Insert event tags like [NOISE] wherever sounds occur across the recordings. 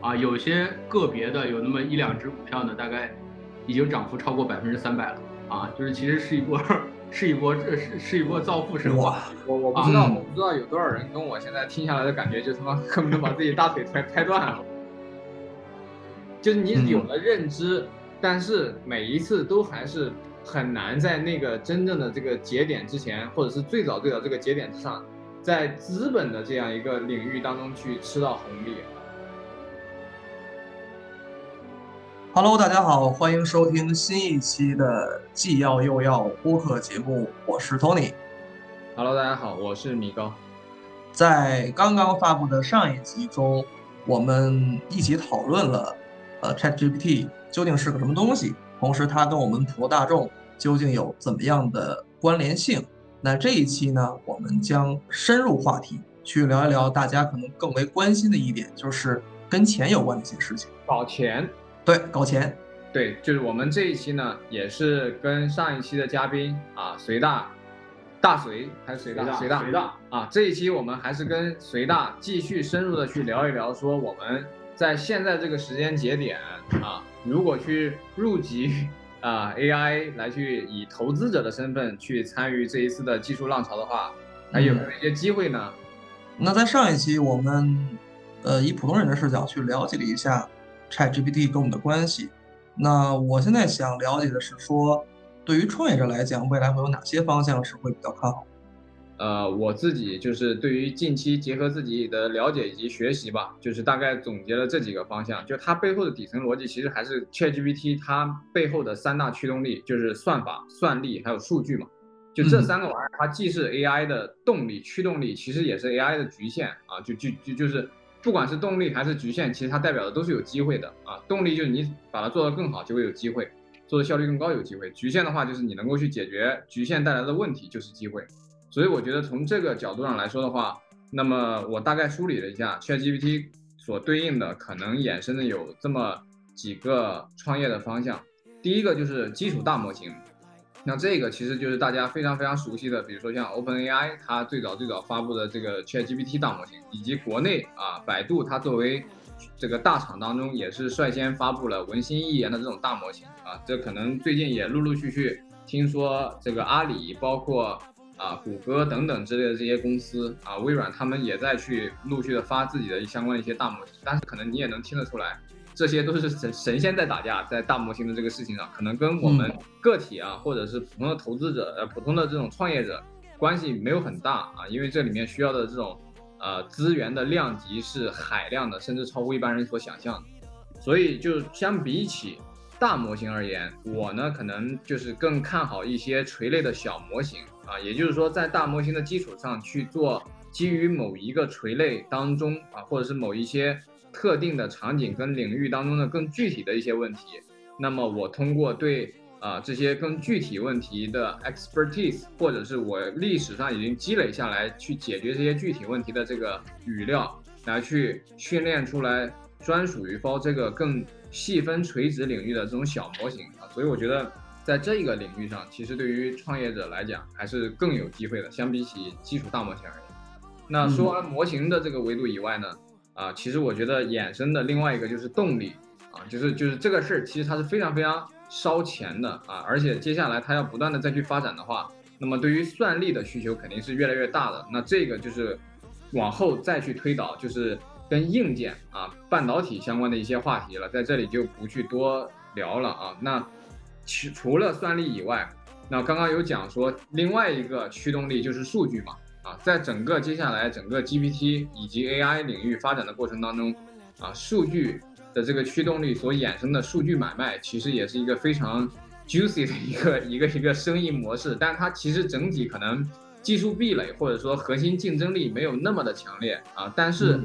啊，有些个别的有那么一两只股票呢，大概已经涨幅超过百分之三百了啊，就是其实是一波是一波这是是一波造富神话。我我不知道我不知道有多少人跟我现在听下来的感觉，就他妈恨不得把自己大腿拍拍断了。就是你有了认知，但是每一次都还是很难在那个真正的这个节点之前，或者是最早最早这个节点之上，在资本的这样一个领域当中去吃到红利。Hello，大家好，欢迎收听新一期的既要又要播客节目，我是 Tony。Hello，大家好，我是米高。在刚刚发布的上一集中，我们一起讨论了。呃，ChatGPT 究竟是个什么东西？同时，它跟我们普罗大众究竟有怎么样的关联性？那这一期呢，我们将深入话题，去聊一聊大家可能更为关心的一点，就是跟钱有关的一些事情。搞钱？对，搞钱。对，就是我们这一期呢，也是跟上一期的嘉宾啊，隋大，大隋还是隋大？隋大，隋大啊，这一期我们还是跟隋大继续深入的去聊一聊，说我们。在现在这个时间节点啊，如果去入局啊 AI 来去以投资者的身份去参与这一次的技术浪潮的话，还有没有一些机会呢？那在上一期我们呃以普通人的视角去了解了一下 ChatGPT 跟我们的关系。那我现在想了解的是说，对于创业者来讲，未来会有哪些方向是会比较看好？呃，我自己就是对于近期结合自己的了解以及学习吧，就是大概总结了这几个方向。就它背后的底层逻辑，其实还是 ChatGPT 它背后的三大驱动力，就是算法、算力还有数据嘛。就这三个玩意儿，它既是 AI 的动力、驱动力，其实也是 AI 的局限啊。就就就就是不管是动力还是局限，其实它代表的都是有机会的啊。动力就是你把它做得更好，就会有机会；做的效率更高，有机会。局限的话，就是你能够去解决局限带来的问题，就是机会。所以我觉得从这个角度上来说的话，那么我大概梳理了一下，ChatGPT 所对应的可能衍生的有这么几个创业的方向。第一个就是基础大模型，那这个其实就是大家非常非常熟悉的，比如说像 OpenAI 它最早最早发布的这个 ChatGPT 大模型，以及国内啊百度它作为这个大厂当中也是率先发布了文心一言的这种大模型啊，这可能最近也陆陆续续听说这个阿里包括。啊，谷歌等等之类的这些公司啊，微软他们也在去陆续的发自己的相关的一些大模型，但是可能你也能听得出来，这些都是神神仙在打架，在大模型的这个事情上，可能跟我们个体啊，或者是普通的投资者呃，普通的这种创业者关系没有很大啊，因为这里面需要的这种呃资源的量级是海量的，甚至超乎一般人所想象的，所以就相比起大模型而言，我呢可能就是更看好一些垂类的小模型。啊，也就是说，在大模型的基础上去做基于某一个垂类当中啊，或者是某一些特定的场景跟领域当中的更具体的一些问题，那么我通过对啊这些更具体问题的 expertise，或者是我历史上已经积累下来去解决这些具体问题的这个语料，来去训练出来专属于包这个更细分垂直领域的这种小模型啊，所以我觉得。在这个领域上，其实对于创业者来讲还是更有机会的，相比起基础大模型而言。那说完模型的这个维度以外呢，啊，其实我觉得衍生的另外一个就是动力啊，就是就是这个事儿其实它是非常非常烧钱的啊，而且接下来它要不断的再去发展的话，那么对于算力的需求肯定是越来越大的。那这个就是往后再去推导，就是跟硬件啊、半导体相关的一些话题了，在这里就不去多聊了啊。那除除了算力以外，那刚刚有讲说另外一个驱动力就是数据嘛，啊，在整个接下来整个 GPT 以及 AI 领域发展的过程当中，啊，数据的这个驱动力所衍生的数据买卖，其实也是一个非常 juicy 的一个一个一个生意模式，但它其实整体可能技术壁垒或者说核心竞争力没有那么的强烈啊，但是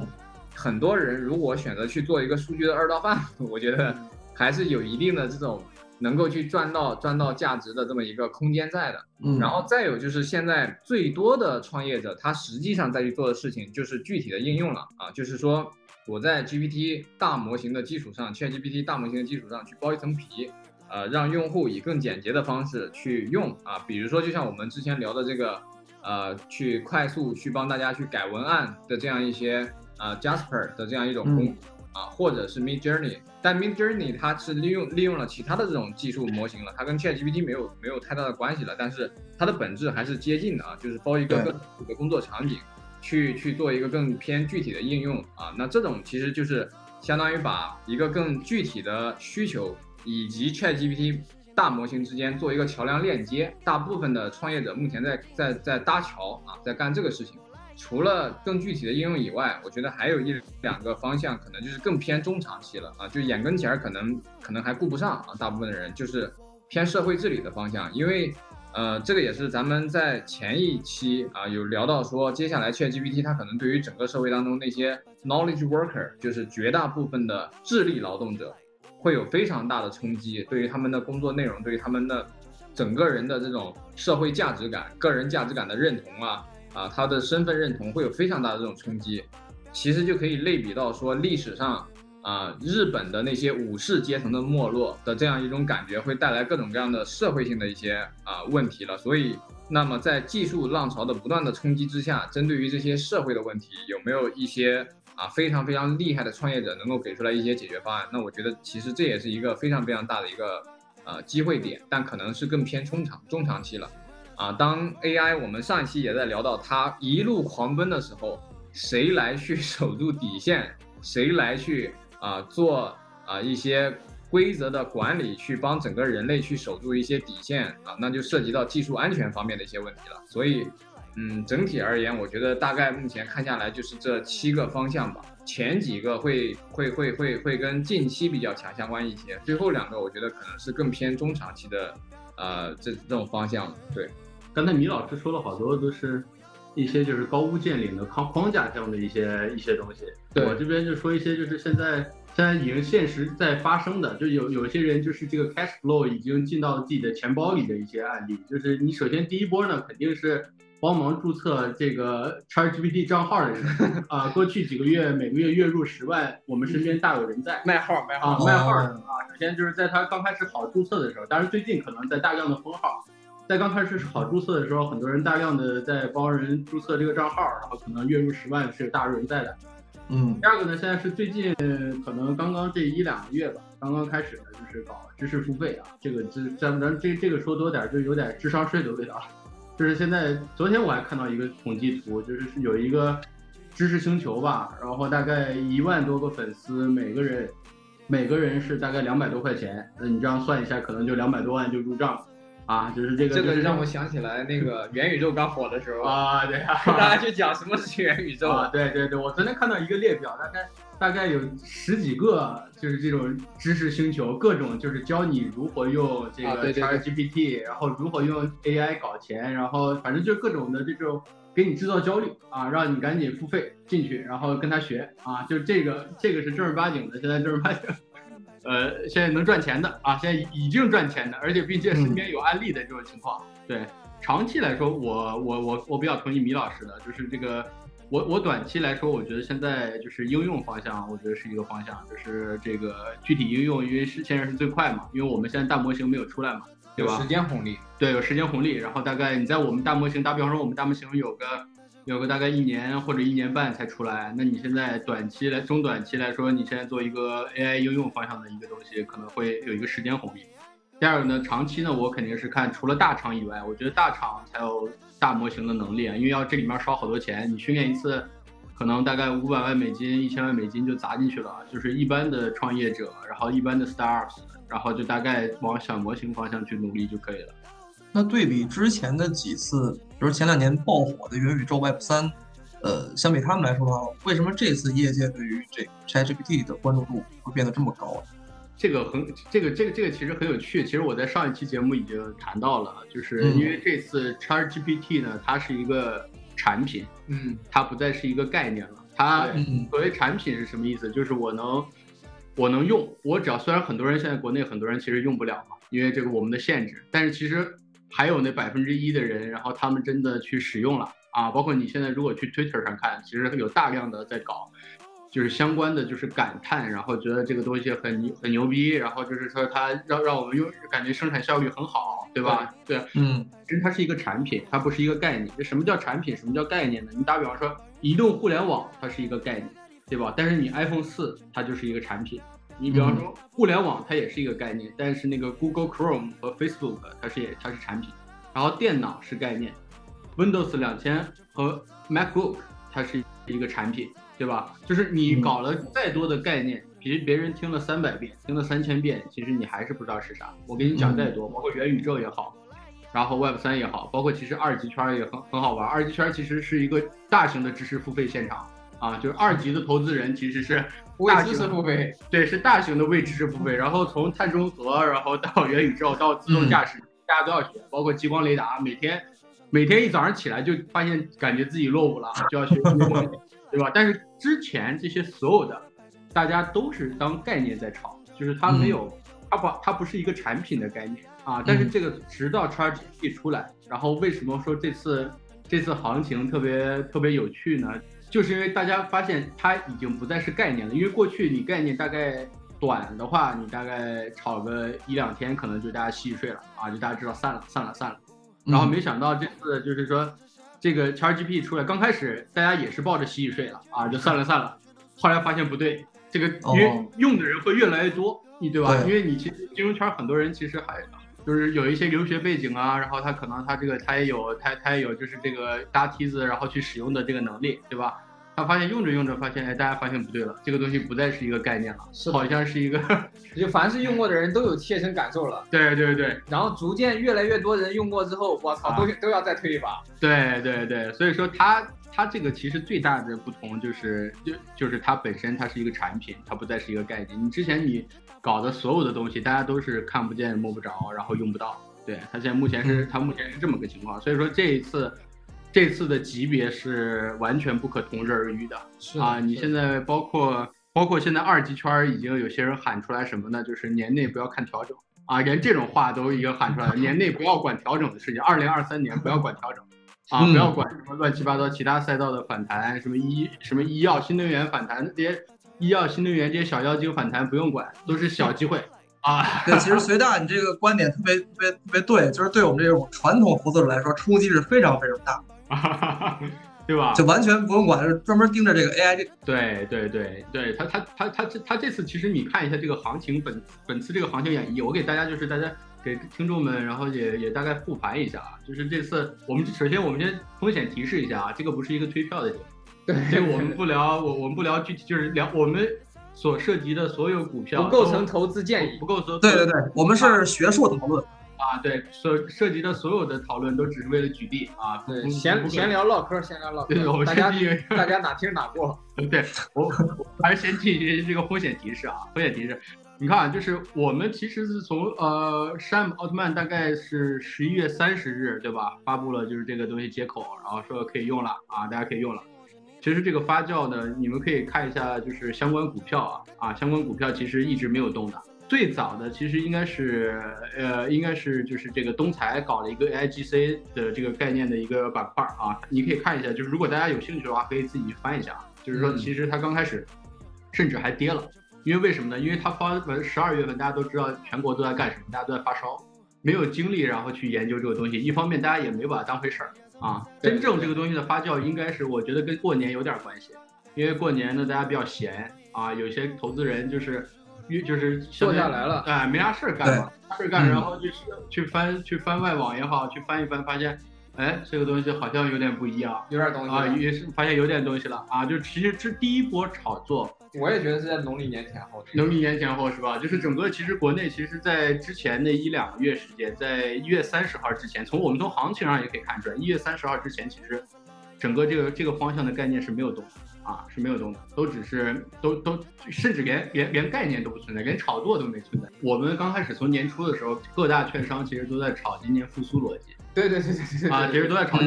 很多人如果选择去做一个数据的二道贩，[LAUGHS] 我觉得还是有一定的这种。能够去赚到赚到价值的这么一个空间在的，嗯，然后再有就是现在最多的创业者，他实际上在去做的事情就是具体的应用了。啊，就是说我在 GPT 大模型的基础上，ChatGPT 大模型的基础上去包一层皮，呃，让用户以更简洁的方式去用。啊，比如说就像我们之前聊的这个，呃，去快速去帮大家去改文案的这样一些呃 Jasper 的这样一种功。啊，或者是 Mid Journey，但 Mid Journey 它是利用利用了其他的这种技术模型了，它跟 ChatGPT 没有没有太大的关系了，但是它的本质还是接近的啊，就是包一个更具体的工作场景，去去做一个更偏具体的应用啊，那这种其实就是相当于把一个更具体的需求以及 ChatGPT 大模型之间做一个桥梁链接。大部分的创业者目前在在在搭桥啊，在干这个事情。除了更具体的应用以外，我觉得还有一两个方向可能就是更偏中长期了啊，就眼跟前儿可能可能还顾不上啊，大部分的人就是偏社会治理的方向，因为呃，这个也是咱们在前一期啊有聊到说，接下来 ChatGPT 它可能对于整个社会当中那些 knowledge worker，就是绝大部分的智力劳动者，会有非常大的冲击，对于他们的工作内容，对于他们的整个人的这种社会价值感、个人价值感的认同啊。啊，他的身份认同会有非常大的这种冲击，其实就可以类比到说历史上啊，日本的那些武士阶层的没落的这样一种感觉，会带来各种各样的社会性的一些啊问题了。所以，那么在技术浪潮的不断的冲击之下，针对于这些社会的问题，有没有一些啊非常非常厉害的创业者能够给出来一些解决方案？那我觉得其实这也是一个非常非常大的一个呃机会点，但可能是更偏中长中长期了。啊，当 AI 我们上一期也在聊到它一路狂奔的时候，谁来去守住底线？谁来去啊做啊一些规则的管理，去帮整个人类去守住一些底线啊？那就涉及到技术安全方面的一些问题了。所以，嗯，整体而言，我觉得大概目前看下来就是这七个方向吧。前几个会会会会会跟近期比较强相关一些，最后两个我觉得可能是更偏中长期的，呃，这这种方向。对。刚才米老师说了好多都是一些就是高屋建瓴的框框架这样的一些一些东西，我这边就说一些就是现在现在已经现实在发生的，就有有些人就是这个 cash flow 已经进到自己的钱包里的一些案例，就是你首先第一波呢肯定是帮忙注册这个 ChatGPT 账号的人 [LAUGHS] 啊，过去几个月每个月月入十万，我们身边大有人在卖号卖号。卖号的啊，首先就是在他刚开始好注册的时候，当然最近可能在大量的封号。在刚开始好注册的时候，很多人大量的在帮人注册这个账号，然后可能月入十万是有大有人在的。嗯，第二个呢，现在是最近可能刚刚这一两个月吧，刚刚开始的就是搞知识付费啊，这个这咱咱这这个说多点就有点智商税的味道了。就是现在昨天我还看到一个统计图，就是有一个知识星球吧，然后大概一万多个粉丝，每个人每个人是大概两百多块钱，那你这样算一下，可能就两百多万就入账。啊，就是这个，这个让我想起来那个元宇宙刚火的时候啊，对啊，大家去讲什么是元宇宙啊，对对对，我昨天看到一个列表，大概大概有十几个，就是这种知识星球，各种就是教你如何用这个 ChatGPT，然后如何用 AI 搞钱，然后反正就各种的这种给你制造焦虑啊，让你赶紧付费进去，然后跟他学啊，就这个这个是正儿八经的，现在正儿八经。呃，现在能赚钱的啊，现在已经赚钱的，而且并且身边有案例的这种情况，对长期来说，我我我我比较同意米老师的，就是这个，我我短期来说，我觉得现在就是应用方向，我觉得是一个方向，就是这个具体应用，因为是现在是最快嘛，因为我们现在大模型没有出来嘛，对吧？时间红利，对，有时间红利，然后大概你在我们大模型，打比方说我们大模型有个。有个大概一年或者一年半才出来，那你现在短期来、中短期来说，你现在做一个 AI 应用方向的一个东西，可能会有一个时间红利。第二个呢，长期呢，我肯定是看除了大厂以外，我觉得大厂才有大模型的能力啊，因为要这里面烧好多钱，你训练一次，可能大概五百万美金、一千万美金就砸进去了。就是一般的创业者，然后一般的 startups，然后就大概往小模型方向去努力就可以了。那对比之前的几次，比如前两年爆火的元宇宙 Web 三，呃，相比他们来说的话，为什么这次业界对于这 ChatGPT 的关注度会变得这么高？这个很，这个这个这个其实很有趣。其实我在上一期节目已经谈到了，就是因为这次 ChatGPT 呢，它是一个产品，嗯，它不再是一个概念了。它所谓产品是什么意思？就是我能我能用，我只要虽然很多人现在国内很多人其实用不了嘛，因为这个我们的限制，但是其实。还有那百分之一的人，然后他们真的去使用了啊！包括你现在如果去 Twitter 上看，其实有大量的在搞，就是相关的就是感叹，然后觉得这个东西很牛很牛逼，然后就是说它让让我们用感觉生产效率很好，对吧？对，嗯，其实它是一个产品，它不是一个概念。这什么叫产品？什么叫概念呢？你打比方说移动互联网，它是一个概念，对吧？但是你 iPhone 四它就是一个产品。你比方说互联网它也是一个概念，但是那个 Google Chrome 和 Facebook 它是也它是产品。然后电脑是概念，Windows 两千和 MacBook 它是一个产品，对吧？就是你搞了再多的概念，其实别人听了三百遍，听了三千遍，其实你还是不知道是啥。我给你讲再多，包括元宇宙也好，然后 Web 三也好，包括其实二级圈也很很好玩。二级圈其实是一个大型的知识付费现场啊，就是二级的投资人其实是为知识付费，对，是大型的未知识付费。然后从碳中和，然后到元宇宙，到自动驾驶。大家都要学，包括激光雷达，每天每天一早上起来就发现感觉自己落伍了，就要学激光，对吧？但是之前这些所有的，大家都是当概念在炒，就是它没有，它不它不是一个产品的概念啊。但是这个直到 ChatGPT 出来，然后为什么说这次这次行情特别特别有趣呢？就是因为大家发现它已经不再是概念了，因为过去你概念大概。短的话，你大概炒个一两天，可能就大家洗洗睡了啊，就大家知道散了，散了，散了。然后没想到这次就是说，这个 ChatGPT 出来，刚开始大家也是抱着洗洗睡了啊，就散了，散了。后来发现不对，这个因为用的人会越来越多，你对吧？因为你其实金融圈很多人其实还就是有一些留学背景啊，然后他可能他这个他也有他他也有就是这个搭梯子然后去使用的这个能力，对吧？他发现用着用着，发现哎，大家发现不对了，这个东西不再是一个概念了，是好像是一个，[LAUGHS] 就凡是用过的人都有切身感受了。对对对，然后逐渐越来越多人用过之后，我操，都都要再推一把。对对对，所以说它它这个其实最大的不同就是就就是它本身它是一个产品，它不再是一个概念。你之前你搞的所有的东西，大家都是看不见摸不着，然后用不到。对它现在目前是它目前是这么个情况，所以说这一次。这次的级别是完全不可同日而语的啊！你现在包括包括现在二级圈已经有些人喊出来什么呢？就是年内不要看调整啊，连这种话都已经喊出来了。[LAUGHS] 年内不要管调整的事情，二零二三年不要管调整 [LAUGHS] 啊，不要管什么乱七八糟其他赛道的反弹，什么医什么医药新能源反弹这些医药新能源这些小妖精反弹不用管，都是小机会啊。对，其实随大你这个观点特别特别特别对，就是对我们这种传统投资者来说冲击是非常非常大。啊，对吧？就完全不用管，就专门盯着这个 AI 这。对对对对，他他他他这他这次其实你看一下这个行情，本本次这个行情演绎，我给大家就是大家给听众们，然后也也大概复盘一下啊。就是这次我们首先我们先风险提示一下啊，这个不是一个推票的节目，对，我们不聊我我们不聊具体，就是聊我们所涉及的所有股票不构成投资建议，不构成。对对对，我们是学术讨论。啊，对，所涉及的所有的讨论都只是为了举例啊，对，闲闲聊唠嗑，闲聊唠 [LAUGHS] 嗑，对，我们大家大家哪听哪过，[LAUGHS] 对我还是先进行这个风险提示啊，风险提示，你看，就是我们其实是从呃山姆奥特曼大概是十一月三十日，对吧？发布了就是这个东西接口，然后说可以用了啊，大家可以用了。其实这个发酵呢，你们可以看一下，就是相关股票啊啊，相关股票其实一直没有动的。最早的其实应该是，呃，应该是就是这个东财搞了一个 AIGC 的这个概念的一个板块啊，你可以看一下，就是如果大家有兴趣的话，可以自己去翻一下啊。就是说，其实它刚开始甚至还跌了，因为为什么呢？因为它发完十二月份，大家都知道全国都在干什么，大家都在发烧，没有精力然后去研究这个东西。一方面，大家也没把它当回事儿啊。真正这个东西的发酵，应该是我觉得跟过年有点关系，因为过年呢大家比较闲啊，有些投资人就是。约就是坐下来了，哎，没啥事儿干嘛，事儿干，然后就是去翻去翻外网也好，去翻一翻，发现，哎，这个东西好像有点不一样，有点东西啊，也是发现有点东西了啊，就其实这第一波炒作，我也觉得是在农历年前后，农历年前后是吧？就是整个其实国内其实，在之前那一两个月时间，在一月三十号之前，从我们从行情上也可以看出来，一月三十号之前，其实整个这个这个方向的概念是没有动。啊，是没有动的，都只是都都，甚至连连连概念都不存在，连炒作都没存在。我们刚开始从年初的时候，各大券商其实都在炒今年复苏逻辑。对对对对对啊，其实都在炒。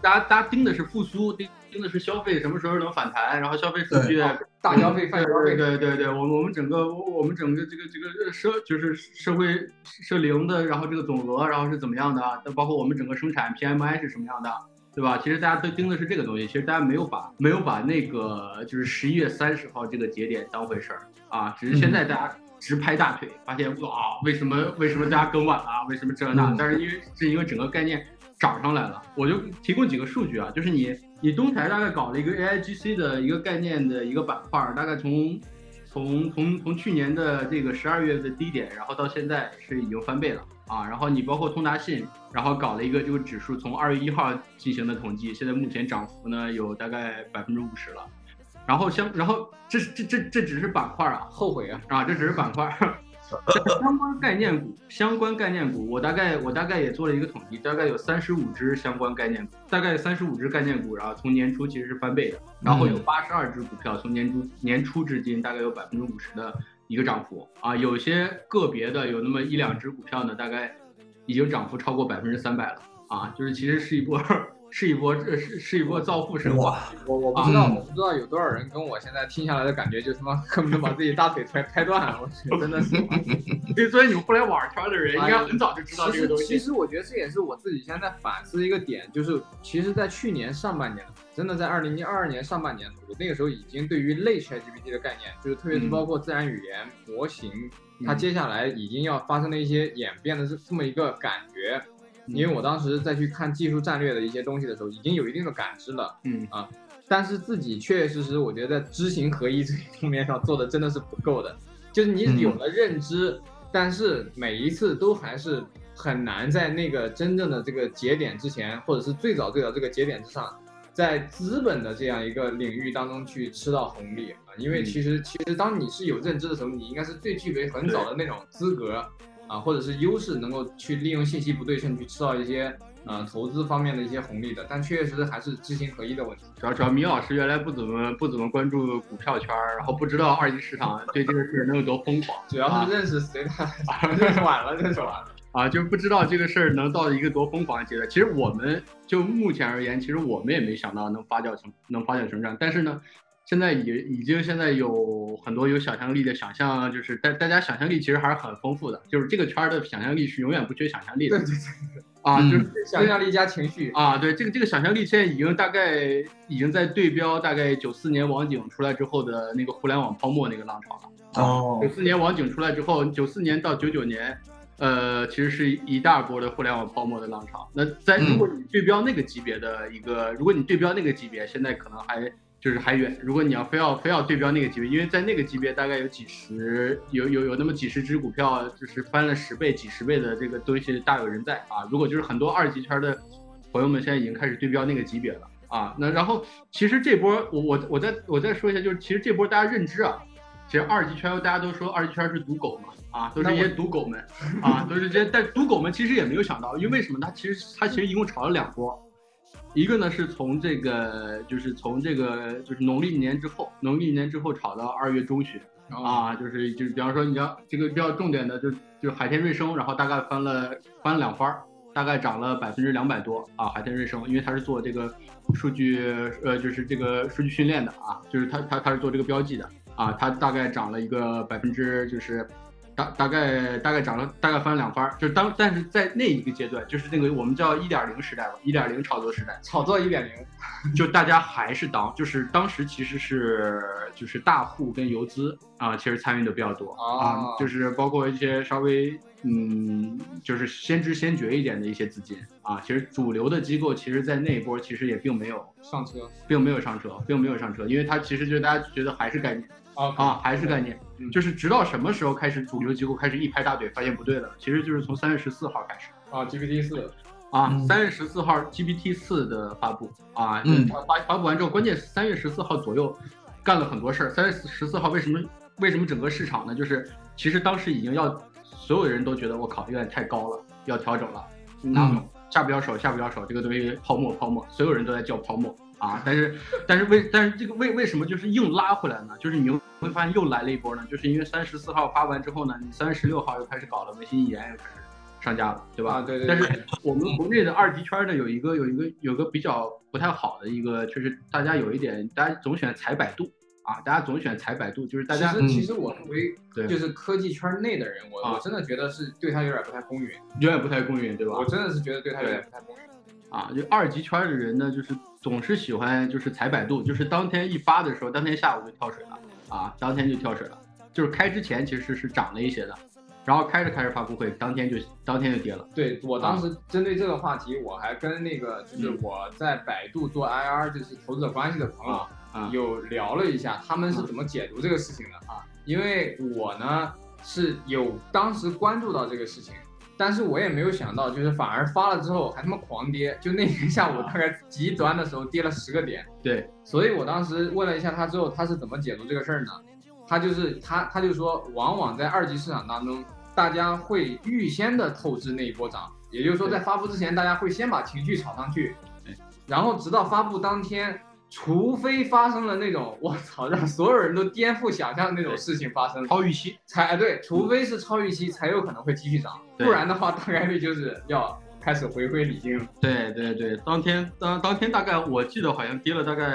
大家大家盯的是复苏，盯盯的是消费什么时候能反弹，然后消费数据大消费、泛消费。对对对，我我们整个我们整个这个这个社就是社会社零的，然后这个总额然后是怎么样的？包括我们整个生产 PMI 是什么样的？对吧？其实大家都盯的是这个东西，其实大家没有把没有把那个就是十一月三十号这个节点当回事儿啊。只是现在大家直拍大腿，发现哇，为什么为什么大家更晚了？为什么这那？但是因为是因为整个概念涨上来了。我就提供几个数据啊，就是你你东台大概搞了一个 AIGC 的一个概念的一个板块，大概从从从从去年的这个十二月的低点，然后到现在是已经翻倍了啊。然后你包括通达信，然后搞了一个这个指数，从二月一号进行的统计，现在目前涨幅呢有大概百分之五十了。然后相然后这这这这只是板块啊，后悔啊啊，这只是板块。[LAUGHS] 相关概念股，相关概念股，我大概我大概也做了一个统计，大概有三十五只相关概念股，大概三十五只概念股，然后从年初其实是翻倍的，然后有八十二只股票从年初年初至今大概有百分之五十的一个涨幅啊，有些个别的有那么一两只股票呢，大概已经涨幅超过百分之三百了啊，就是其实是一波。是一波，是是一波造富神话。我我不知道，我不知道有多少人跟我现在听下来的感觉，就他妈恨不得把自己大腿拍拍断。我去，真的是。[LAUGHS] 对，所以你们互联网圈的人应该很早就知道这个东西。其实我觉得这也是我自己现在反思一个点，就是其实，在去年上半年，真的在二零二二年上半年那个时候已经对于类 ChatGPT 的概念，就是特别是包括自然语言模型，它接下来已经要发生的一些演变的这这么一个感觉。因为我当时在去看技术战略的一些东西的时候，已经有一定的感知了，嗯。啊，但是自己确确实实，我觉得在知行合一这一方面上做的真的是不够的。就是你有了认知，但是每一次都还是很难在那个真正的这个节点之前，或者是最早最早这个节点之上，在资本的这样一个领域当中去吃到红利啊。因为其实其实当你是有认知的时候，你应该是最具备很早的那种资格。啊，或者是优势能够去利用信息不对称去吃到一些呃投资方面的一些红利的，但确实还是知行合一的问题。主要主要米老师原来不怎么不怎么关注股票圈，然后不知道二级市场对这个事能有多疯狂。主要是认识谁他 [LAUGHS] 认识晚了，认识晚了啊，就不知道这个事儿能到一个多疯狂的阶段。其实我们就目前而言，其实我们也没想到能发酵成能发酵成这样，但是呢。现在已已经现在有很多有想象力的想象，就是大大家想象力其实还是很丰富的，就是这个圈的想象力是永远不缺想象力的。对对对啊，就是想象力加情绪啊，对，这个这个想象力现在已经大概已经在对标大概九四年网警出来之后的那个互联网泡沫那个浪潮了。哦，九四年网警出来之后，九四年到九九年，呃，其实是一大波的互联网泡沫的浪潮。那在如果你对标那个级别的一个，如果你对标那个级别，现在可能还。就是还远，如果你要非要非要对标那个级别，因为在那个级别大概有几十有有有那么几十只股票，就是翻了十倍、几十倍的这个东西大有人在啊。如果就是很多二级圈的朋友们现在已经开始对标那个级别了啊。那然后其实这波我我我再我再说一下，就是其实这波大家认知啊，其实二级圈大家都说二级圈是赌狗嘛啊，都是一些赌狗们啊，都是这些，但赌狗们其实也没有想到，因为什么？他其实他其实一共炒了两波。一个呢是从这个，就是从这个，就是农历年之后，农历年之后炒到二月中旬啊，就是就是，比方说你要这个比较重点的，就就海天瑞声，然后大概翻了翻了两番儿，大概涨了百分之两百多啊，海天瑞声，因为它是做这个数据，呃，就是这个数据训练的啊，就是它它它是做这个标记的啊，它大概涨了一个百分之就是。大大概大概涨了大概翻了两番，就是当但是在那一个阶段，就是那个我们叫一点零时代吧，一点零炒作时代，炒作一点零，[LAUGHS] 就大家还是当就是当时其实是就是大户跟游资啊，其实参与的比较多。啊，就是包括一些稍微嗯就是先知先觉一点的一些资金啊，其实主流的机构其实在那一波其实也并没有上车，并没有上车，并没有上车，因为它其实就是大家觉得还是概念。啊，还是概念，就是直到什么时候开始主流机构开始一拍大腿，发现不对了，其实就是从三月十四号开始啊，GPT 四啊，三月十四号 GPT 四的发布啊，嗯，发发布完之后，关键是三月十四号左右干了很多事儿。三月十四号为什么为什么整个市场呢？就是其实当时已经要所有人都觉得我靠有点太高了，要调整了，那下不了手，下不了手，这个东西泡沫泡沫，所有人都在叫泡沫。啊，但是，但是为，但是这个为为什么就是硬拉回来呢？就是你会发现又来了一波呢，就是因为三十四号发完之后呢，你三十六号又开始搞了，文心一言又开始上架了，对吧？啊，对对。但是我们国内的二级圈呢有一个有一个有个比较不太好的一个，就是大家有一点，大家总喜欢踩百度啊，大家总选踩百度，就是大家。其实其实我作为就是科技圈内的人，我我真的觉得是对他有点不太公允，有点不太公允，对吧？我真的是觉得对他有点不太公允。啊，就二级圈的人呢，就是总是喜欢就是踩百度，就是当天一发的时候，当天下午就跳水了啊，当天就跳水了。就是开之前其实是涨了一些的，然然后开着开着发布会，当天就当天就跌了。对我当时针对这个话题，我还跟那个就是我在百度做 IR 就是投资者关系的朋友啊有聊了一下，他们是怎么解读这个事情的啊？因为我呢是有当时关注到这个事情。但是我也没有想到，就是反而发了之后还他妈狂跌，就那天下午大概极端的时候跌了十个点。对，所以我当时问了一下他之后，他是怎么解读这个事儿呢？他就是他他就说，往往在二级市场当中，大家会预先的透支那一波涨，也就是说在发布之前，大家会先把情绪炒上去，然后直到发布当天。除非发生了那种 [LAUGHS] 我操让所有人都颠覆想象的那种事情发生，超预期。才对，除非是超预期才有可能会继续涨，不然的话大概率就是要开始回归理性。对对对，当天当当天大概我记得好像跌了大概。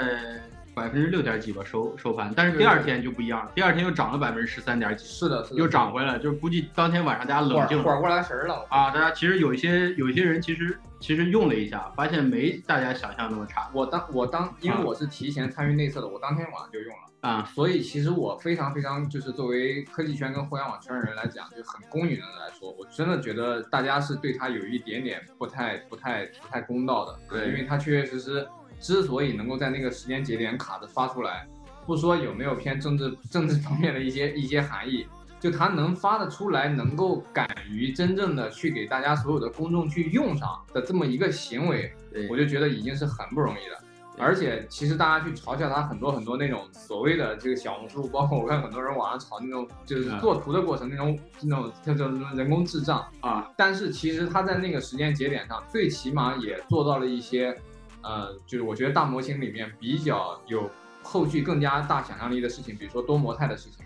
百分之六点几吧收收盘，但是第二天就不一样了，第二天又涨了百分之十三点几，是的，是的，又涨回来了，就是估计当天晚上大家冷静缓过来神了啊！大家其实有一些有一些人其实其实用了一下，发现没大家想象那么差。我当我当因为我是提前参与内测的，我当天晚上就用了啊，所以其实我非常非常就是作为科技圈跟互联网圈的人来讲，就很公允的来说，我真的觉得大家是对他有一点点不太不太不太公道的，对，因为他确确实实。之所以能够在那个时间节点卡着发出来，不说有没有偏政治政治方面的一些一些含义，就它能发得出来，能够敢于真正的去给大家所有的公众去用上的这么一个行为，我就觉得已经是很不容易的。而且其实大家去嘲笑他很多很多那种所谓的这个小红书，包括我看很多人网上炒那种就是做图的过程那种那种叫叫什么人工智障啊，但是其实他在那个时间节点上，最起码也做到了一些。呃，就是我觉得大模型里面比较有后续更加大想象力的事情，比如说多模态的事情，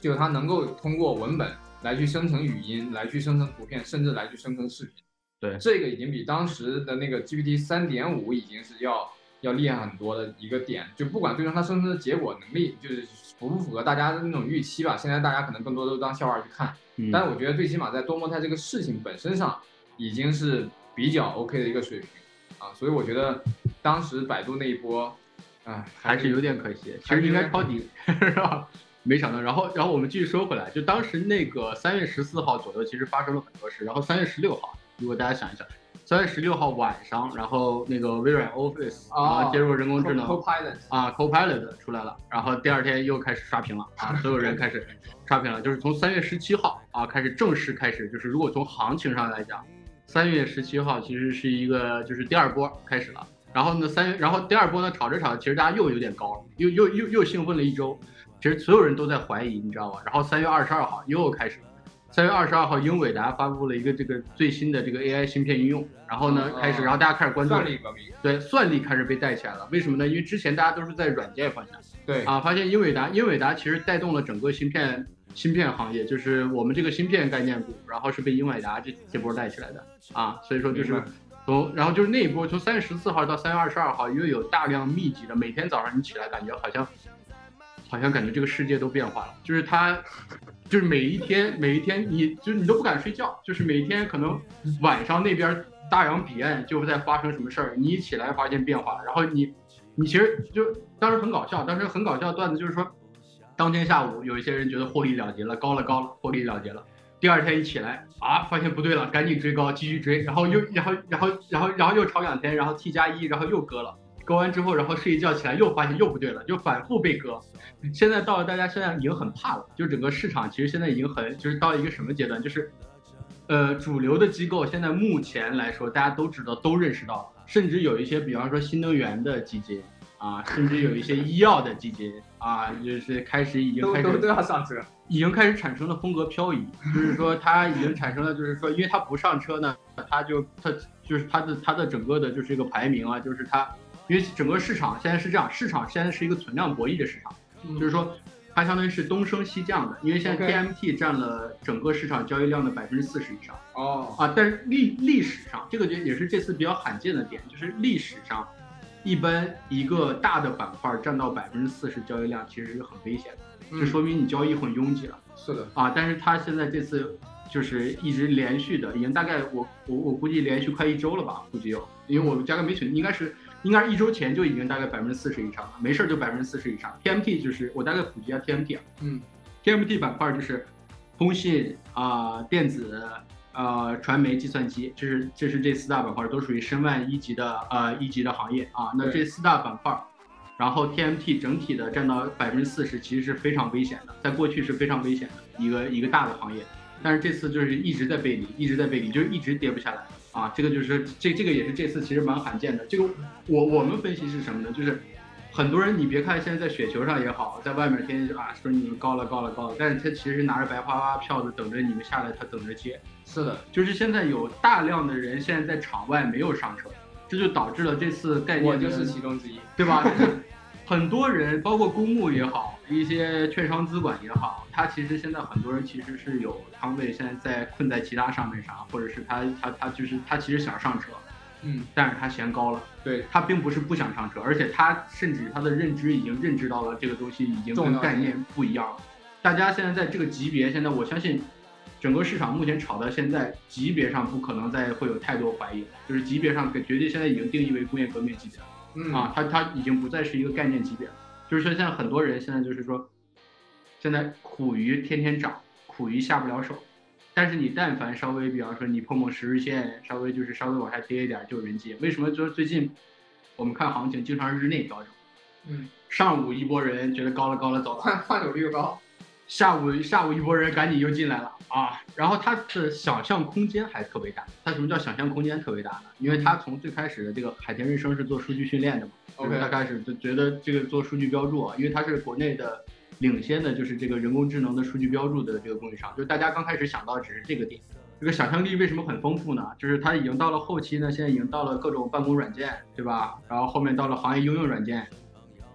就它能够通过文本来去生成语音，来去生成图片，甚至来去生成视频。对，这个已经比当时的那个 GPT 三点五已经是要要厉害很多的一个点。就不管最终它生成的结果能力就是符不符合大家的那种预期吧，现在大家可能更多都当笑话去看。但是我觉得最起码在多模态这个事情本身上，已经是比较 OK 的一个水平。啊，所以我觉得当时百度那一波，哎，还是有点可惜。其实应该抄底，[LAUGHS] 是吧？没想到。然后，然后我们继续说回来，就当时那个三月十四号左右，其实发生了很多事。然后三月十六号，如果大家想一想，三月十六号晚上，然后那个微软 Office 啊接入人工智能啊 Copilot 出来了，然后第二天又开始刷屏了啊，所有人开始刷屏了。就是从三月十七号啊开始正式开始，就是如果从行情上来讲。三月十七号其实是一个，就是第二波开始了。然后呢，三月，然后第二波呢，炒着炒着，其实大家又有点高了，又又又又兴奋了一周。其实所有人都在怀疑，你知道吗？然后三月二十二号又开始了。三月二十二号，英伟达发布了一个这个最新的这个 AI 芯片应用。然后呢，开始，然后大家开始关注。算力革命。对，算力开始被带起来了。为什么呢？因为之前大家都是在软件方向。对。啊，发现英伟达，英伟达其实带动了整个芯片。芯片行业就是我们这个芯片概念股，然后是被英伟达这这波带起来的啊，所以说就是从然后就是那一波从三月十四号到三月二十二号，因为有大量密集的，每天早上你起来感觉好像好像感觉这个世界都变化了，就是他就是每一天每一天你就是你都不敢睡觉，就是每天可能晚上那边大洋彼岸就会在发生什么事儿，你一起来发现变化，然后你你其实就当时很搞笑，当时很搞笑的段子就是说。当天下午，有一些人觉得获利了结了，高了高了，获利了结了。第二天一起来啊，发现不对了，赶紧追高，继续追，然后又然后然后然后然后又炒两天，然后 T 加一，然后又割了，割完之后，然后睡一觉起来又发现又不对了，就反复被割。现在到了大家现在已经很怕了，就整个市场其实现在已经很就是到一个什么阶段，就是呃主流的机构现在目前来说，大家都知道都认识到了，甚至有一些比方说新能源的基金。啊，甚至有一些医药的基金啊，就是开始已经开始都要上车，已经开始产生了风格漂移，就是说它已经产生了，就是说，因为它不上车呢，它就它就是它的它的整个的就是一个排名啊，就是它，因为整个市场现在是这样，市场现在是一个存量博弈的市场，就是说它相当于是东升西降的，因为现在 TMT 占了整个市场交易量的百分之四十以上哦啊，但是历历史上这个就也是这次比较罕见的点，就是历史上。一般一个大的板块占到百分之四十交易量，其实是很危险的，这说明你交易很拥挤了。是的啊，但是它现在这次就是一直连续的，已经大概我我我估计连续快一周了吧，估计有，因为我加个没存，应该是应该是一周前就已经大概百分之四十以上了，没事就百分之四十以上。TMT 就是我大概普及一下 TMT 啊，嗯，TMT 板块就是通信啊、电子、呃、传媒、计算机，这是这是这四大板块都属于申万一级的呃一级的行业啊。那这四大板块，然后 TMT 整体的占到百分之四十，其实是非常危险的，在过去是非常危险的一个一个大的行业。但是这次就是一直在背离，一直在背离，就是一直跌不下来啊。这个就是这这个也是这次其实蛮罕见的。这个我我们分析是什么呢？就是很多人你别看现在在雪球上也好，在外面天天啊说你们高了高了高了，但是他其实拿着白花花票子等着你们下来，他等着接。是的，就是现在有大量的人现在在场外没有上车，这就导致了这次概念我就是其中之一，对吧？很多人，包括公募也好，一些券商资管也好，他其实现在很多人其实是有仓位，现在在困在其他上面上，或者是他他他就是他其实想上车，嗯，但是他嫌高了，对他并不是不想上车，而且他甚至他的认知已经认知到了这个东西已经跟概念不一样了。大家现在在这个级别，现在我相信整个市场目前炒到现在级别上不可能再会有太多怀疑，就是级别上绝对现在已经定义为工业革命级别了。嗯啊，它它已经不再是一个概念级别了，就是说现在很多人现在就是说，现在苦于天天涨，苦于下不了手，但是你但凡稍微，比方说你碰碰十日线，稍微就是稍微往下跌一点就有人接。为什么？就是最近我们看行情经常是日内调整，嗯，上午一波人觉得高了高了走了，换换手率又高，下午下午一波人赶紧又进来了啊，然后他的想象空间还特别大。他什么叫想象空间特别大呢？因为他从最开始的这个海田瑞声是做数据训练的嘛，就是他开始就觉得这个做数据标注啊，因为他是国内的领先的，就是这个人工智能的数据标注的这个供应商，就是大家刚开始想到只是这个点。这个想象力为什么很丰富呢？就是他已经到了后期呢，现在已经到了各种办公软件，对吧？然后后面到了行业应用软件，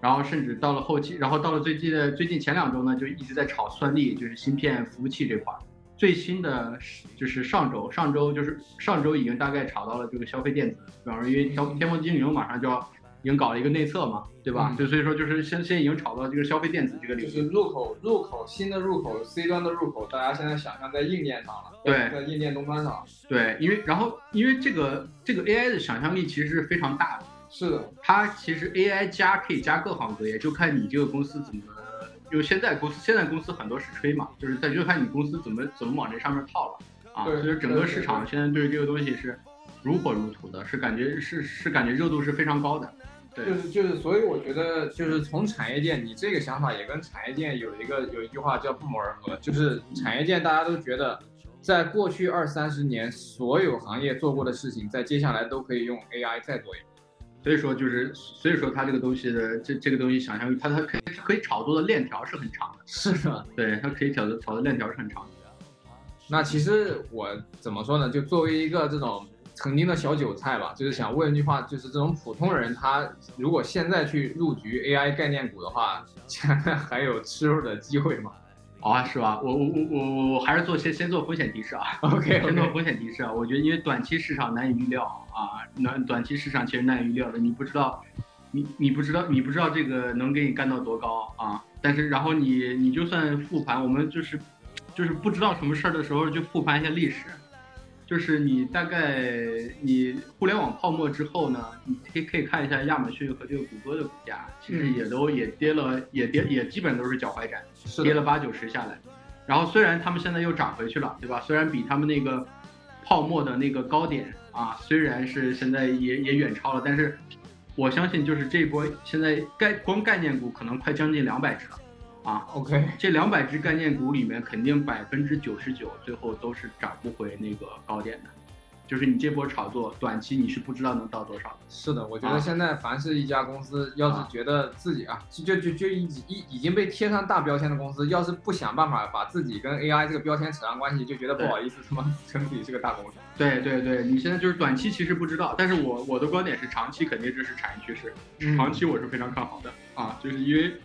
然后甚至到了后期，然后到了最近的最近前两周呢，就一直在炒算力，就是芯片服务器这块儿。最新的就是上周，上周就是上周已经大概炒到了这个消费电子，比方说因为天天猫精灵马上就要已经搞了一个内测嘛，对吧？嗯就所以说就是现现在已经炒到这个消费电子这个领域。就是入口入口新的入口 C 端的入口，大家现在想象在硬件上了，对在硬件终端上，对，因为然后因为这个这个 AI 的想象力其实是非常大的，是的，它其实 AI 加可以加各行各业，就看你这个公司怎么。就现在公司，现在公司很多是吹嘛，就是在就看你公司怎么怎么往这上面套了啊。对所以整个市场现在对这个东西是如火如荼的，是感觉是是感觉热度是非常高的。对就是就是，所以我觉得就是从产业链，你这个想法也跟产业链有一个有一句话叫不谋而合，就是产业链大家都觉得，在过去二三十年所有行业做过的事情，在接下来都可以用 AI 再做一遍。所以说就是，所以说它这个东西的这这个东西想象力，它它可以可以炒作的链条是很长的。是的，对，它可以炒的炒的链条是很长的。那其实我怎么说呢？就作为一个这种曾经的小韭菜吧，就是想问一句话，就是这种普通人，他如果现在去入局 AI 概念股的话，现 [LAUGHS] 在还有吃肉的机会吗啊，是吧？我我我我我还是做先先做风险提示啊。？OK 先做风险提示啊，我觉得因为短期市场难以预料啊，短短期市场其实难以预料的，你不知道，你你不知道你不知道这个能给你干到多高啊，但是然后你你就算复盘，我们就是就是不知道什么事儿的时候就复盘一下历史，就是你大概你互联网泡沫之后呢，你可以可以看一下亚马逊和这个谷歌的股价，其实嗯也都也跌了，也跌也基本都是脚踝斩。跌了八九十下来，然后虽然他们现在又涨回去了，对吧？虽然比他们那个泡沫的那个高点啊，虽然是现在也也远超了，但是我相信就是这波现在概光概念股可能快将近两百只了啊，OK，这两百只概念股里面肯定百分之九十九最后都是涨不回那个高点的，就是你这波炒作短期你是不知道能到多少的。是的，我觉啊得现在凡是一家公司，要是觉得自己啊，就就就就已已已经被贴上大标签的公司，要是不想办法把自己跟 AI 这个标签扯上关系，就觉得不好意思，他妈称自己是个大公司。对对对，你现在就是短期其实不知道，但是我我的观点是长期肯定这是产业趋势，嗯长期我是非常看好的啊，就是因为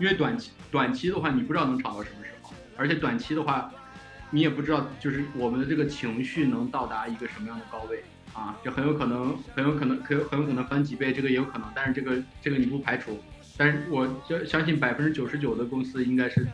因为短期短期的话你不知道能炒到什么时候，而且短期的话你也不知道就是我们的这个情绪能到达一个什么样的高位啊，就很有可能很有可能可有很有可能翻几倍，这个也有可能，但是这个这个你不排除，但是我就相信百分之九十九的公司应该是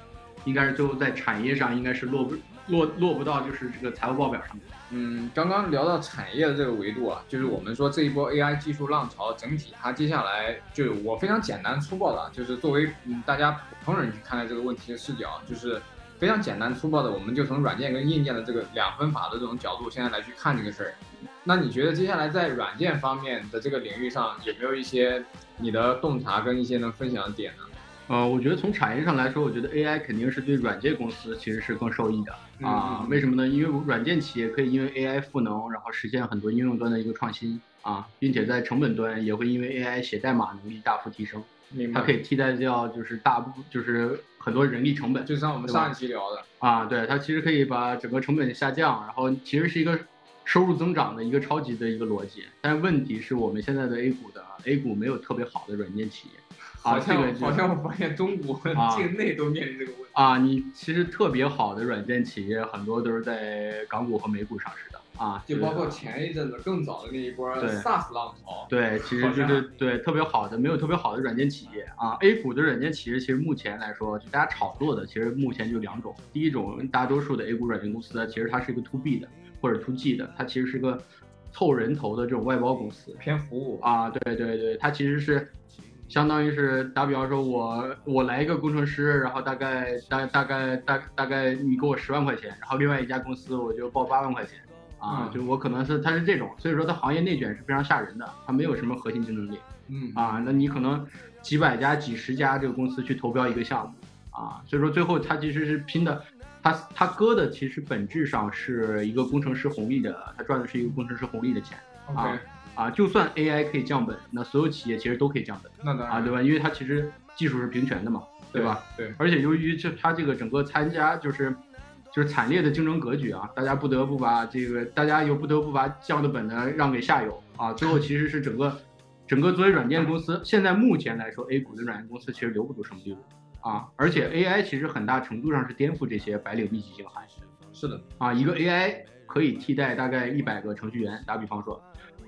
应该是最后在产业上应该是落不落落不到就是这个财务报表上面。嗯，刚刚聊到产业的这个维度啊，就是我们说这一波 AI 技术浪潮整体，它接下来就是我非常简单粗暴的，就是作为嗯大家普通人去看待这个问题的视角，就是非常简单粗暴的，我们就从软件跟硬件的这个两分法的这种角度，现在来去看这个事儿。那你觉得接下来在软件方面的这个领域上，有没有一些你的洞察跟一些能分享的点呢？呃，我觉得从产业上来说，我觉得 AI 肯定是对软件公司其实是更受益的啊。为什么呢？因为软件企业可以因为 AI 赋能，然后实现很多应用端的一个创新啊，并且在成本端也会因为 AI 写代码能力大幅提升。它可以替代掉就是大部就是很多人力成本，就像我们上一期聊的啊，对，它其实可以把整个成本下降，然后其实是一个收入增长的一个超级的一个逻辑。但是问题是我们现在的 A 股的 A 股没有特别好的软件企业。好像好像我发现中国 [LAUGHS] 境内都面临这个问题啊！你其实特别好的软件企业很多都是在港股和美股上市的啊，就包括前一阵子更早的那一波 SaaS 浪潮。对，其实就是对特别好的没有特别好的软件企业啊。A 股的软件企业其实目前来说，就大家炒作的其实目前就两种。第一种，大多数的 A 股软件公司其实它是一个 To B 的或者 To G 的，它其实是个凑人头的这种外包公司，偏服务啊。对对对，它其实是。相当于是打比方说，我我来一个工程师，然后大概大大概大大概你给我十万块钱，然后另外一家公司我就报八万块钱，啊，就我可能是他是这种，所以说它行业内卷是非常吓人的，它没有什么核心竞争力，嗯啊，那你可能几百家几十家这个公司去投标一个项目，啊，所以说最后他其实是拼的，他他割的其实本质上是一个工程师红利的，他赚的是一个工程师红利的钱，啊。啊，就算 AI 可以降本，那所有企业其实都可以降本，那当然啊，对吧？因为它其实技术是平权的嘛，对吧？对。而且由于这它这个整个参加就是就是惨烈的竞争格局啊，大家不得不把这个大家又不得不把降的本呢让给下游啊，最后其实是整个 [LAUGHS] 整个作为软件公司，现在目前来说 A 股的软件公司其实留不住什么利润啊，而且 AI 其实很大程度上是颠覆这些白领密集型行业。是的啊，一个 AI 可以替代大概一百个程序员，打比方说。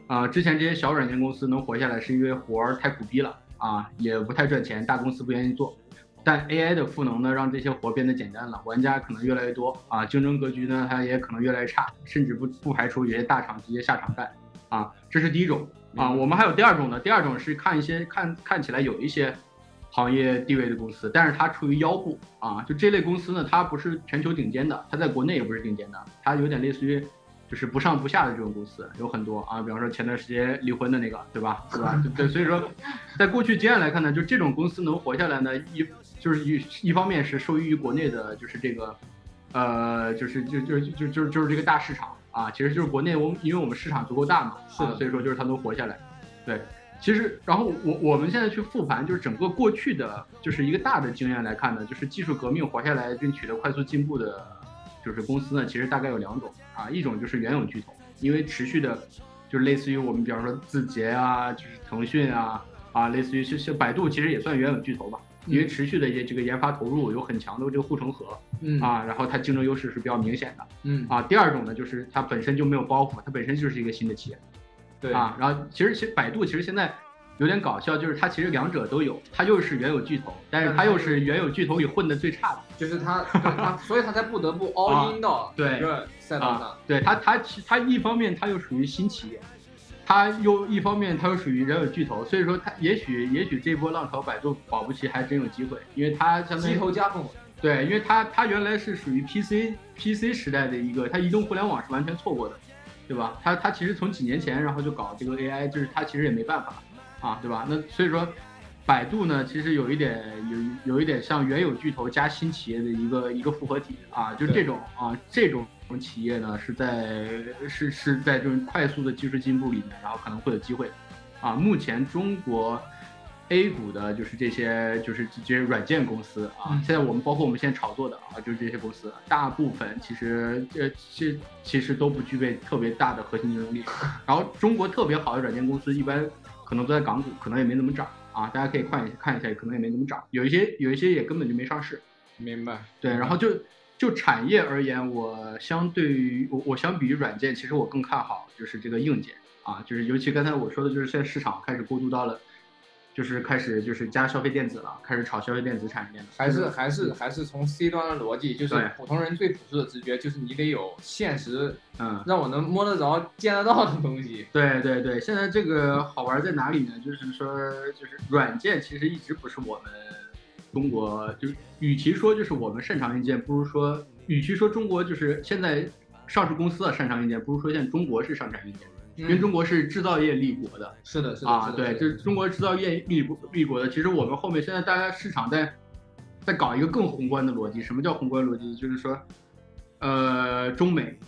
啊，之前这些小软件公司能活下来，是因为活儿太苦逼了啊，也不太赚钱，大公司不愿意做。但 AI 的赋能呢，让这些活变得简单了，玩家可能越来越多啊，竞争格局呢，它也可能越来越差，甚至不不排除有些大厂直接下场干啊。这是第一种啊，我们还有第二种呢，第二种是看一些看看起来有一些行业地位的公司，但是它处于腰部啊，就这类公司呢，它不是全球顶尖的，它在国内也不是顶尖的，它有点类似于。就是不上不下的这种公司有很多啊，比方说前段时间离婚的那个，对吧？对吧？对，所以说，在过去经验来看呢，就这种公司能活下来呢，一就是一一方面是受益于国内的，就是这个，呃，就是就就就就就是这个大市场啊，其实就是国内我们因为我们市场足够大嘛，是的，所以说就是它能活下来。对，其实然后我我们现在去复盘，就是整个过去的就是一个大的经验来看呢，就是技术革命活下来并取得快速进步的。就是公司呢，其实大概有两种啊，一种就是原有巨头，因为持续的，就是类似于我们比方说字节啊，就是腾讯啊，啊，类似于像像百度，其实也算原有巨头吧，因为持续的一些这个研发投入有很强的这个护城河，嗯。啊，然后它竞争优势是比较明显的，嗯。啊，第二种呢，就是它本身就没有包袱，它本身就是一个新的企业，对。啊，然后其实其实百度其实现在。有点搞笑，就是它其实两者都有，它又是原有巨头，但是它又是原有巨头里混的最差的，就是它，它，所以它才不得不 [LAUGHS] all in 到对赛道上。对它，它其它一方面它又属于新企业，它又一方面它又属于原有巨头，所以说它也许也许这波浪潮百度保不齐还真有机会，因为它相当于鸡头加凤尾。对，因为它它原来是属于 PC PC 时代的一个，它移动互联网是完全错过的，对吧？它它其实从几年前然后就搞这个 AI，就是它其实也没办法。啊，对吧？那所以说，百度呢，其实有一点有有一点像原有巨头加新企业的一个一个复合体啊，就这种啊，这种企业呢是在是是在这种快速的技术进步里面，然后可能会有机会啊。目前中国 A 股的就是这些就是这些软件公司啊，现在我们包括我们现在炒作的啊，就是这些公司，大部分其实这这其实都不具备特别大的核心竞争力。[LAUGHS] 然后中国特别好的软件公司一般。可能都在港股，可能也没怎么涨啊，大家可以看一下，看一下，可能也没怎么涨，有一些有一些也根本就没上市。明白。对，然后就就产业而言，我相对于我我相比于软件，其实我更看好就是这个硬件啊，就是尤其刚才我说的，就是现在市场开始过渡到了。就是开始就是加消费电子了，开始炒消费电子产业了，还是还是还是从 C 端的逻辑，就是普通人最朴素的直觉，就是你得有现实，嗯，让我能摸得着、见得到的东西。对对对，现在这个好玩在哪里呢？就是说，就是软件其实一直不是我们中国就与其说就是我们擅长硬件，不如说与其说中国就是现在上市公司啊擅长硬件，不如说现在中国是擅长硬件，因为中国是制造业立国的。是的，是的啊，对，就是中国制造业立国立国的。其实我们后面现在大家市场在在搞一个更宏观的逻辑，什么叫宏观逻辑？就是说，呃，中美，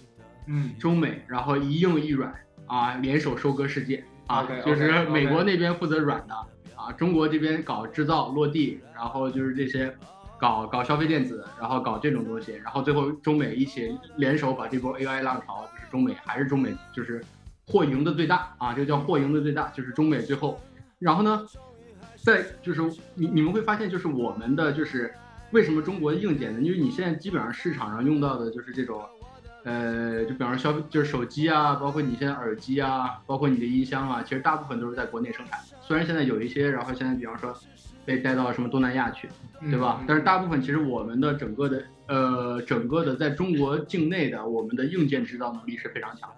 嗯，中美，然后一硬一软啊，联手收割世界啊就是美国那边负责软的啊，中国这边搞制造落地，然后就是这些搞搞消费电子，然后搞这种东西，然后最后中美一起联手把这波 AI 浪潮，就是中美还是中美就是货赢的最大啊，这个叫货赢的最大，就是中美最后，然后呢，在就是你你们会发现，就是我们的就是为什么中国硬件呢？因为你现在基本上市场上用到的就是这种。呃，就比方说消费，就是手机啊，包括你现在耳机啊，包括你的音箱啊，其实大部分都是在国内生产。虽然现在有一些，然后现在比方说被带到什么东南亚去，对吧？嗯但是大部分其实我们的整个的呃，整个的在中国境内的我们的硬件制造能力是非常强的。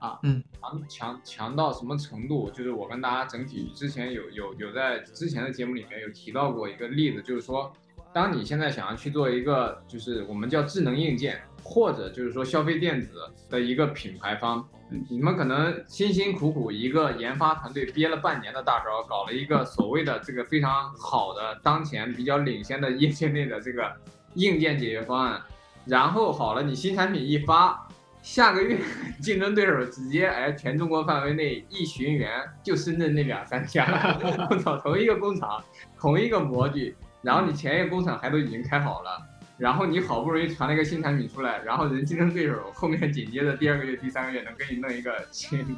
强强强到什么程度？就是我跟大家整体之前有有有在之前的节目里面有提到过一个例子，就是说，当你现在想要去做一个就是我们叫智能硬件，或者就是说消费电子的一个品牌方，你们可能辛辛苦苦一个研发团队憋了半年的大招，搞了一个所谓的这个非常好的当前比较领先的业界内的这个硬件解决方案，然后好了，你新产品一发。下个月 [LAUGHS] 竞争对手直接哎，全中国范围内一巡源，就深圳那两三家，[LAUGHS] 我操，同一个工厂，同一个模具，然后你前一个工厂还都已经开好了，然后你好不容易传了一个新产品出来，然后人竞争对手后面紧接着第二个月、第三个月能给你弄一个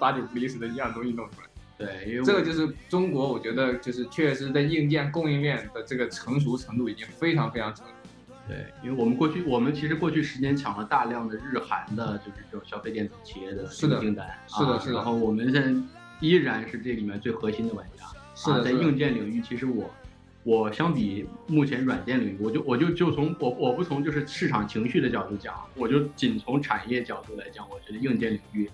八九不离十的一样东西弄出来，对，因为这个就是中国，我觉得就是确实在硬件供应链的这个成熟程度已经非常非常成熟。对，因为我们过去，我们其实过去十年抢了大量的日韩的，就是这种消费电子企业的是的。订单，啊是的是的。然后我们现在依然是这里面最核心的玩家。啊在硬件领域，其实我我相比目前软件领域，我就我就就从我我不从就是市场情绪的角度讲，我就仅从产业角度来讲，我觉得硬件领域，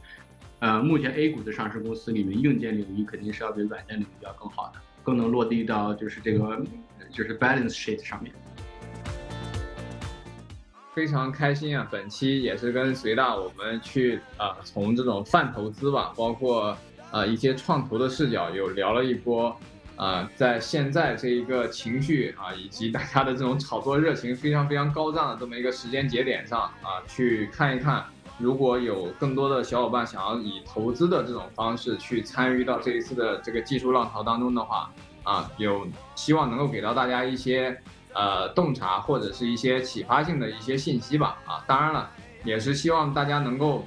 呃，目前 A 股的上市公司里面，硬件领域肯定是要比软件领域要更好的，更能落地到就是这个就是 balance sheet 上面。非常开心啊！本期也是跟随大我们去啊、从这种泛投资吧，包括呃一些创投的视角，有聊了一波啊、在现在这一个情绪啊、以及大家的这种炒作热情非常非常高涨的这么一个时间节点上啊、去看一看，如果有更多的小伙伴想要以投资的这种方式去参与到这一次的这个技术浪潮当中的话，啊，有希望能够给到大家一些。呃洞察或者是一些启发性的一些信息吧啊，当然了，也是希望大家能够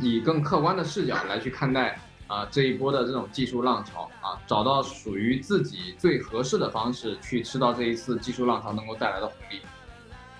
以更客观的视角来去看待啊这一波的这种技术浪潮啊，找到属于自己最合适的方式去吃到这一次技术浪潮能够带来的红利。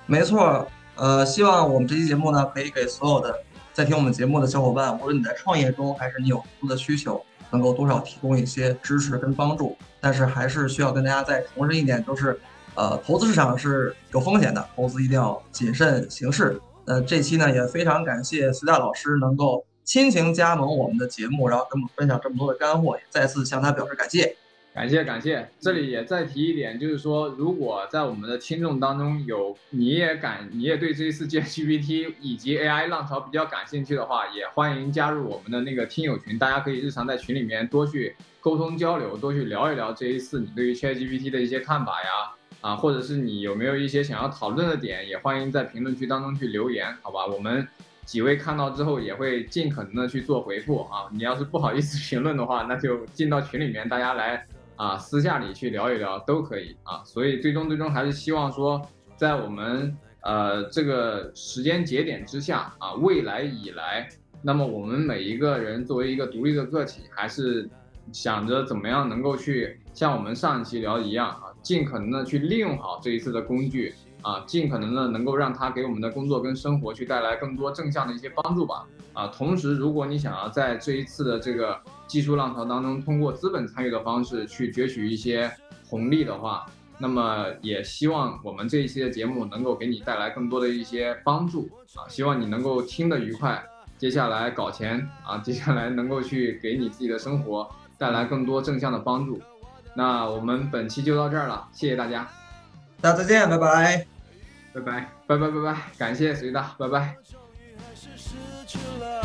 没错，呃，希望我们这期节目呢，可以给所有的在听我们节目的小伙伴，无论你在创业中还是你有投资的需求，能够多少提供一些支持跟帮助。但是还是需要跟大家再重申一点，就是，呃，投资市场是有风险的，投资一定要谨慎行事。呃，这期呢也非常感谢随大老师能够亲情加盟我们的节目，然后跟我们分享这么多的干货，也再次向他表示感谢。感谢感谢，这里也再提一点，就是说，如果在我们的听众当中有你也感你也对这一次 [LAUGHS] GPT 以及 AI 浪潮比较感兴趣的话，也欢迎加入我们的那个听友群，大家可以日常在群里面多去沟通交流，多去聊一聊这一次你对于 ChatGPT 的一些看法呀，啊，或者是你有没有一些想要讨论的点，也欢迎在评论区当中去留言，好吧？我们几位看到之后也会尽可能的去做回复啊。你要是不好意思 [LAUGHS] 评论的话，那就进到群里面，大家来。啊，私下里去聊一聊都可以啊，所以最终最终还是希望说，在我们呃这个时间节点之下啊，未来以来，那么我们每一个人作为一个独立的个体，还是想着怎么样能够去像我们上一期聊的一样啊，尽可能的去利用好这一次的工具啊，尽可能的能够让它给我们的工作跟生活去带来更多正向的一些帮助吧。啊，同时，如果你想要在这一次的这个技术浪潮当中，通过资本参与的方式去攫取一些红利的话，那么也希望我们这一期的节目能够给你带来更多的一些帮助啊，希望你能够听得愉快，接下来搞钱啊，接下来能够去给你自己的生活带来更多正向的帮助。那我们本期就到这儿了，谢谢大家。大家再见，拜拜，拜拜，拜拜拜拜，感谢随大，拜拜。还是失去了